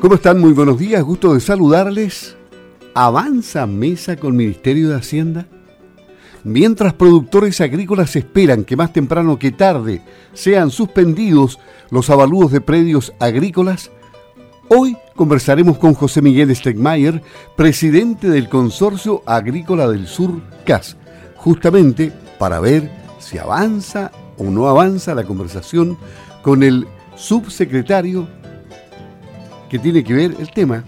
¿Cómo están? Muy buenos días, gusto de saludarles. ¿Avanza mesa con Ministerio de Hacienda? Mientras productores agrícolas esperan que más temprano que tarde sean suspendidos los avalúos de predios agrícolas, hoy conversaremos con José Miguel Stegmayer, presidente del Consorcio Agrícola del Sur, CAS, justamente para ver si avanza o no avanza la conversación con el subsecretario que tiene que ver el tema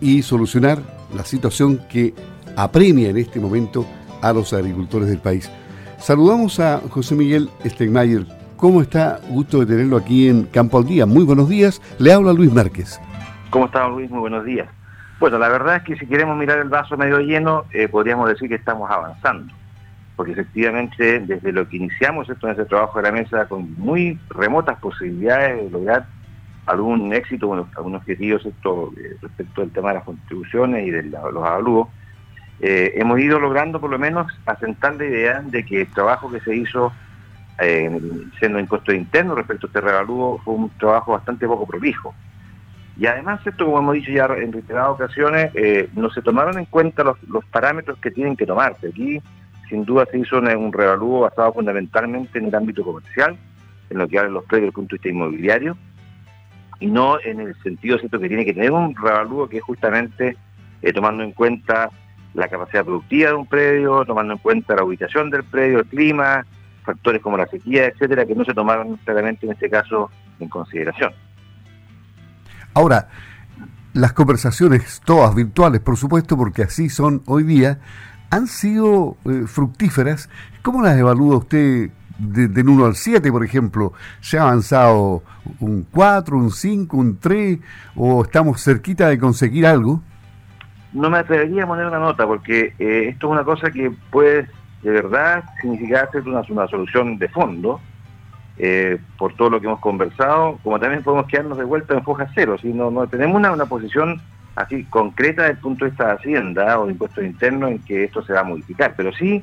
y solucionar la situación que apremia en este momento a los agricultores del país. Saludamos a José Miguel Stegmayer. ¿Cómo está? Gusto de tenerlo aquí en Campo al Día. Muy buenos días. Le habla Luis Márquez. ¿Cómo está Luis? Muy buenos días. Bueno, la verdad es que si queremos mirar el vaso medio lleno, eh, podríamos decir que estamos avanzando. Porque efectivamente, desde lo que iniciamos esto en ese trabajo de la mesa, con muy remotas posibilidades de lograr algún éxito, bueno, algún objetivo esto, eh, respecto del tema de las contribuciones y de los avalúos, eh, hemos ido logrando por lo menos asentar la idea de que el trabajo que se hizo eh, siendo impuesto interno respecto a este revalúo fue un trabajo bastante poco prolijo. Y además, esto, como hemos dicho ya en reiteradas ocasiones, no se tomaron en cuenta los, parámetros que tienen que tomarse. Aquí, sin duda, se hizo un, un revalúo basado fundamentalmente en el ámbito comercial, en lo que hablan los precios desde el punto de vista inmobiliario, y no en el sentido cierto que tiene que tener un revalúo que es justamente eh, tomando en cuenta la capacidad productiva de un predio, tomando en cuenta la ubicación del predio, el clima, factores como la sequía, etcétera, que no se tomaron claramente en este caso en consideración. Ahora, las conversaciones, todas virtuales, por supuesto, porque así son hoy día, han sido eh, fructíferas. ¿Cómo las evalúa usted de, del 1 al 7, por ejemplo, ¿se ha avanzado un 4, un 5, un 3 o estamos cerquita de conseguir algo? No me atrevería a poner una nota porque eh, esto es una cosa que puede de verdad significar una, una solución de fondo eh, por todo lo que hemos conversado, como también podemos quedarnos de vuelta en foja cero, si no, no tenemos una, una posición así concreta desde el punto de vista de Hacienda o de impuestos internos en que esto se va a modificar, pero sí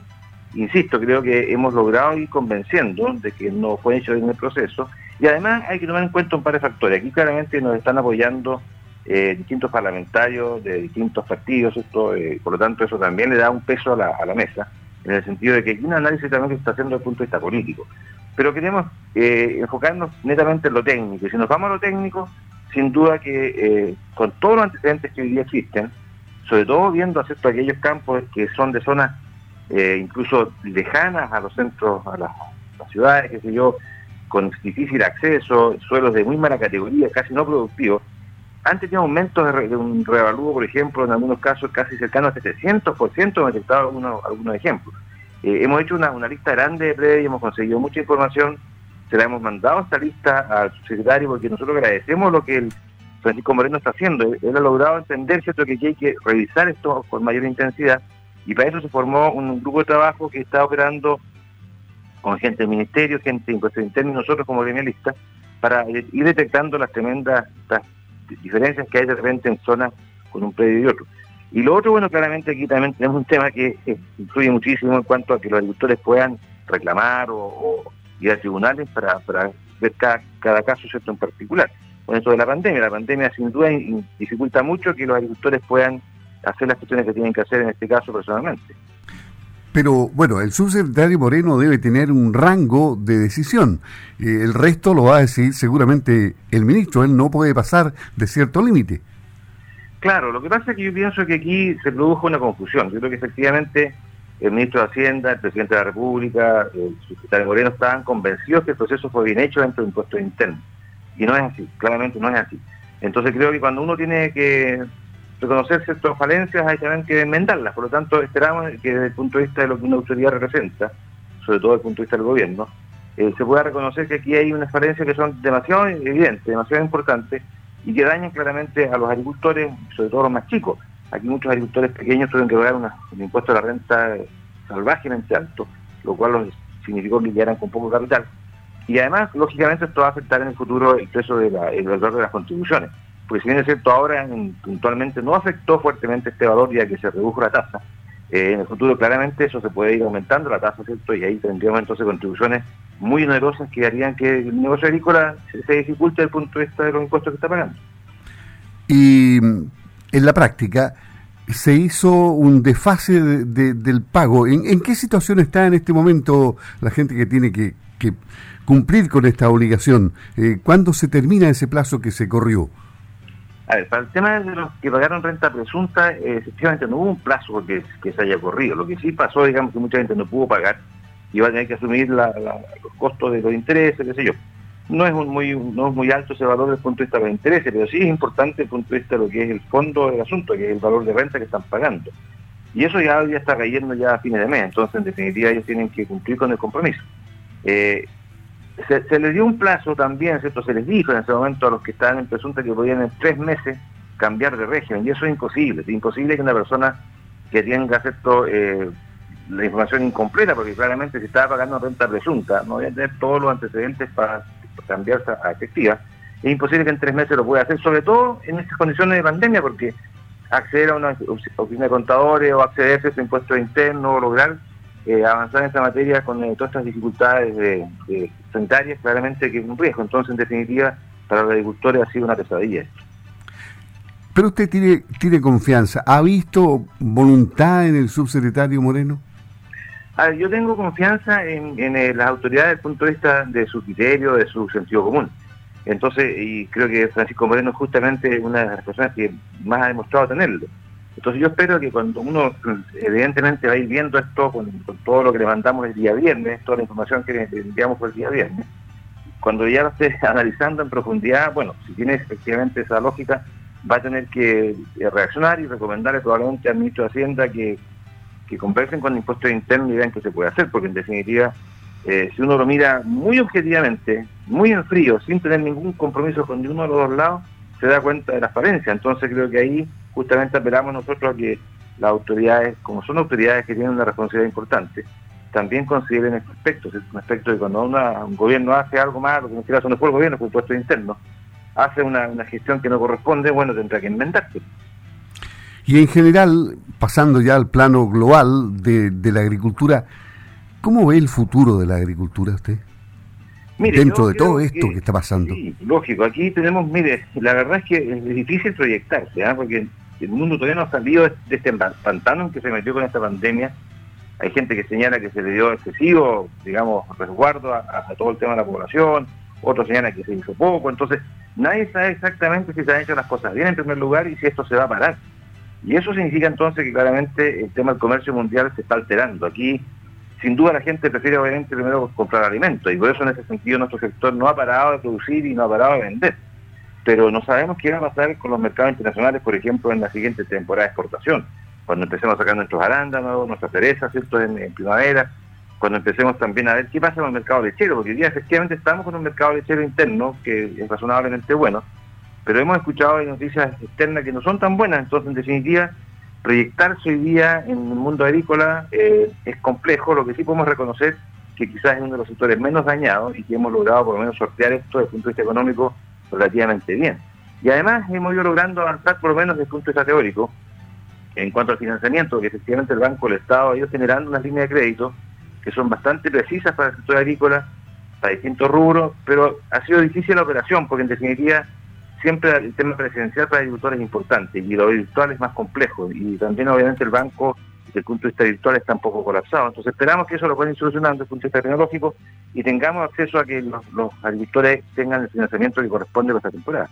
insisto, creo que hemos logrado ir convenciendo de que no fue hecho en el proceso. Y además hay que tomar en cuenta un par de factores. Aquí claramente nos están apoyando eh, distintos parlamentarios de distintos partidos, esto, eh, por lo tanto eso también le da un peso a la, a mesa, en el sentido de que hay un análisis también que se está haciendo desde el punto de vista político. Pero queremos eh, enfocarnos netamente en lo técnico. Y si nos vamos a lo técnico, sin duda que con todos los antecedentes que hoy día existen, sobre todo viendo aquellos campos que son de zonas eh, incluso lejanas a los centros, a las, ciudades, qué sé yo, con difícil acceso, suelos de muy mala categoría, casi no productivos, han tenido aumentos de, un revalúo, por ejemplo, en algunos casos casi cercanos a 700%, hemos detectado algunos, algunos ejemplos. Eh, hemos hecho una, lista grande de predios, hemos conseguido mucha información, se la hemos mandado esta lista al subsecretario porque nosotros agradecemos lo que el Francisco Moreno está haciendo. Él ha logrado entender cierto que hay que revisar esto con mayor intensidad y para eso se formó un grupo de trabajo que está operando con gente del ministerio, gente de internos y nosotros como gremialistas, para ir detectando las tremendas diferencias que hay de repente en zonas con un predio y otro. Y lo otro, bueno, claramente aquí también tenemos un tema que eh, influye muchísimo en cuanto a que los agricultores puedan reclamar o, ir a tribunales para, ver cada, cada caso cierto en particular. Con esto de la pandemia, la pandemia sin duda dificulta mucho que los agricultores puedan hacer las cuestiones que tienen que hacer en este caso personalmente. Pero bueno, el subsecretario Moreno debe tener un rango de decisión. Eh, el resto lo va a decir seguramente el ministro. Él no puede pasar de cierto límite. Claro, lo que pasa es que yo pienso que aquí se produjo una confusión. Yo creo que efectivamente el ministro de Hacienda, el presidente de la República, el subsecretario Moreno estaban convencidos que el proceso fue bien hecho dentro de impuestos internos. Y no es así, claramente no es así. Entonces creo que cuando uno tiene que reconocer ciertas falencias, hay también que enmendarlas. Por lo tanto, esperamos que desde el punto de vista de lo que una autoridad representa, sobre todo desde el punto de vista del gobierno, eh, se pueda reconocer que aquí hay unas falencias que son demasiado evidentes, demasiado importantes y que dañan claramente a los agricultores, sobre todo los más chicos. Aquí muchos agricultores pequeños tienen que pagar un impuesto a la renta salvajemente alto, lo cual los significó que quedaran con poco capital. Y además, lógicamente, esto va a afectar en el futuro el peso de el valor de las contribuciones porque si bien es cierto ahora puntualmente no afectó fuertemente este valor ya que se redujo la tasa, eh, en el futuro claramente eso se puede ir aumentando la tasa, ¿cierto? Y ahí tendríamos entonces contribuciones muy onerosas que harían que el negocio agrícola se, dificulte desde el punto de vista de los impuestos que está pagando. Y mm, en la práctica se hizo un desfase del pago. ¿En, qué situación está en este momento la gente que tiene que, cumplir con esta obligación? Eh, ¿Cuándo se termina ese plazo que se corrió? A ver, para el tema de los que pagaron renta presunta, eh, efectivamente no hubo un plazo que, que se haya corrido. Lo que sí pasó, digamos, que mucha gente no pudo pagar y va a tener que asumir los costos de los intereses, qué sé yo. No es, muy, no es muy alto ese valor desde el punto de vista de los intereses, pero sí es importante desde el punto de vista de lo que es el fondo del asunto, que es el valor de renta que están pagando. Y eso ya, ya está cayendo ya a fines de mes, entonces en definitiva ellos tienen que cumplir con el compromiso. Eh, se, les dio un plazo también. Se les dijo en ese momento a los que estaban en presunta que podían en tres meses cambiar de régimen, y eso es imposible. Es imposible que una persona que tenga, ¿cierto? Eh, la información incompleta, porque claramente si estaba pagando renta presunta, no voy a tener todos los antecedentes para cambiarse a efectiva. Es imposible que en tres meses lo pueda hacer, sobre todo en estas condiciones de pandemia, porque acceder a una oficina de contadores o acceder a ese impuesto interno lograr eh, avanzar en esta materia con eh, todas estas dificultades de, sanitarias, claramente que es un riesgo. Entonces, en definitiva, para los agricultores ha sido una pesadilla Pero usted tiene, tiene confianza. ¿Ha visto voluntad en el subsecretario Moreno? yo tengo confianza en, eh, las autoridades desde el punto de vista de su criterio, de su sentido común. Entonces, y creo que Francisco Moreno es justamente una de las personas que más ha demostrado tenerlo. Entonces yo espero que cuando uno evidentemente va a ir viendo esto con, todo lo que le mandamos el día viernes, toda la información que le enviamos por el día viernes, cuando ya lo esté analizando en profundidad, bueno, si tiene efectivamente esa lógica, va a tener que eh, reaccionar y recomendarle probablemente al ministro de Hacienda que, que conversen con el impuesto interno y vean qué se puede hacer, porque en definitiva, eh, si uno lo mira muy objetivamente, muy en frío, sin tener ningún compromiso con ninguno de los dos lados, se da cuenta de la falencia. Entonces creo que ahí justamente apelamos nosotros a que las autoridades, como son autoridades que tienen una responsabilidad importante, también consideren este aspecto, un aspecto de cuando un gobierno hace algo malo, que en este no fue el gobierno, fue el puesto interno, hace una, gestión que no corresponde, bueno, tendrá que inventarse. Y en general, pasando ya al plano global de, la agricultura, ¿cómo ve el futuro de la agricultura usted? Dentro de todo esto que, está pasando. Sí, lógico, aquí tenemos, mire, la verdad es que es difícil proyectarse, ¿ah? porque el mundo todavía no ha salido de este pantano en que se metió con esta pandemia. Hay gente que señala que se le dio excesivo, digamos, resguardo a, todo el tema de la población, otros señalan que se hizo poco, entonces nadie sabe exactamente si se han hecho las cosas bien en primer lugar y si esto se va a parar. Y eso significa entonces que claramente el tema del comercio mundial se está alterando. Aquí, sin duda, la gente prefiere obviamente primero comprar alimentos y por eso en ese sentido nuestro sector no ha parado de producir y no ha parado de vender pero no sabemos qué va a pasar con los mercados internacionales, por ejemplo, en la siguiente temporada de exportación, cuando empecemos a sacar nuestros arándanos, nuestras cerezas, ¿cierto?, en, primavera, cuando empecemos también a ver qué pasa con el mercado lechero, porque hoy día efectivamente estamos con un mercado lechero interno que es razonablemente bueno, pero hemos escuchado noticias externas que no son tan buenas, entonces en definitiva proyectarse hoy día en el mundo agrícola eh, es complejo, lo que sí podemos reconocer que quizás es uno de los sectores menos dañados y que hemos logrado por lo menos sortear esto desde el punto de vista económico relativamente bien. Y además hemos ido logrando avanzar, por lo menos desde el punto de vista teórico, en cuanto al financiamiento, que efectivamente el Banco del Estado ha ido generando unas líneas de crédito que son bastante precisas para el sector agrícola, para distintos rubros, pero ha sido difícil la operación, porque en definitiva siempre el tema presidencial para el agricultor es importante y lo virtual es más complejo. Y también obviamente el banco desde el punto de vista virtual está un poco colapsado. Entonces esperamos que eso lo puedan ir solucionando desde el punto de vista tecnológico y tengamos acceso a que los, agricultores tengan el financiamiento que corresponde a esta temporada.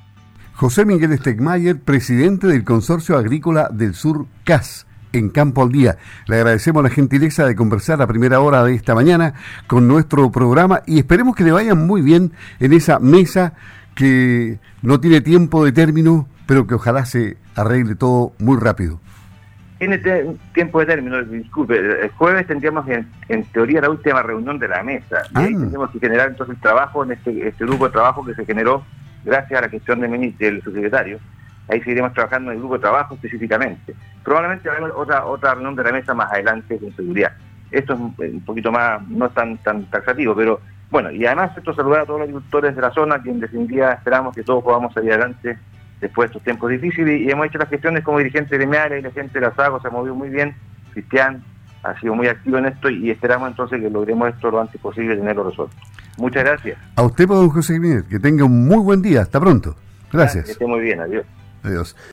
José Miguel Stegmayer, presidente del Consorcio Agrícola del Sur CAS en Campo al Día. Le agradecemos la gentileza de conversar a primera hora de esta mañana con nuestro programa y esperemos que le vayan muy bien en esa mesa que no tiene tiempo de término, pero que ojalá se arregle todo muy rápido tiene tiempo de término, disculpe, el jueves tendríamos en, teoría la última reunión de la mesa. Y ahí ah. tendríamos que generar entonces el trabajo en este, este grupo de trabajo que se generó gracias a la gestión del, del subsecretario. Ahí seguiremos trabajando en el grupo de trabajo específicamente. Probablemente haber otra, otra reunión de la mesa más adelante con seguridad. Esto es un poquito más, no es tan, tan taxativo, pero bueno, y además esto saludar a todos los agricultores de la zona, que en definitiva esperamos que todos podamos salir adelante después de estos tiempos difíciles y hemos hecho las gestiones como dirigente gremiales y la gente de la SAGO se ha movido muy bien, Cristian ha sido muy activo en esto y esperamos entonces que logremos esto lo antes posible tenerlo resuelto. Muchas gracias. A usted, don José Jiménez, que tenga un muy buen día. Hasta pronto. Gracias. Que esté muy bien. Adiós. Adiós.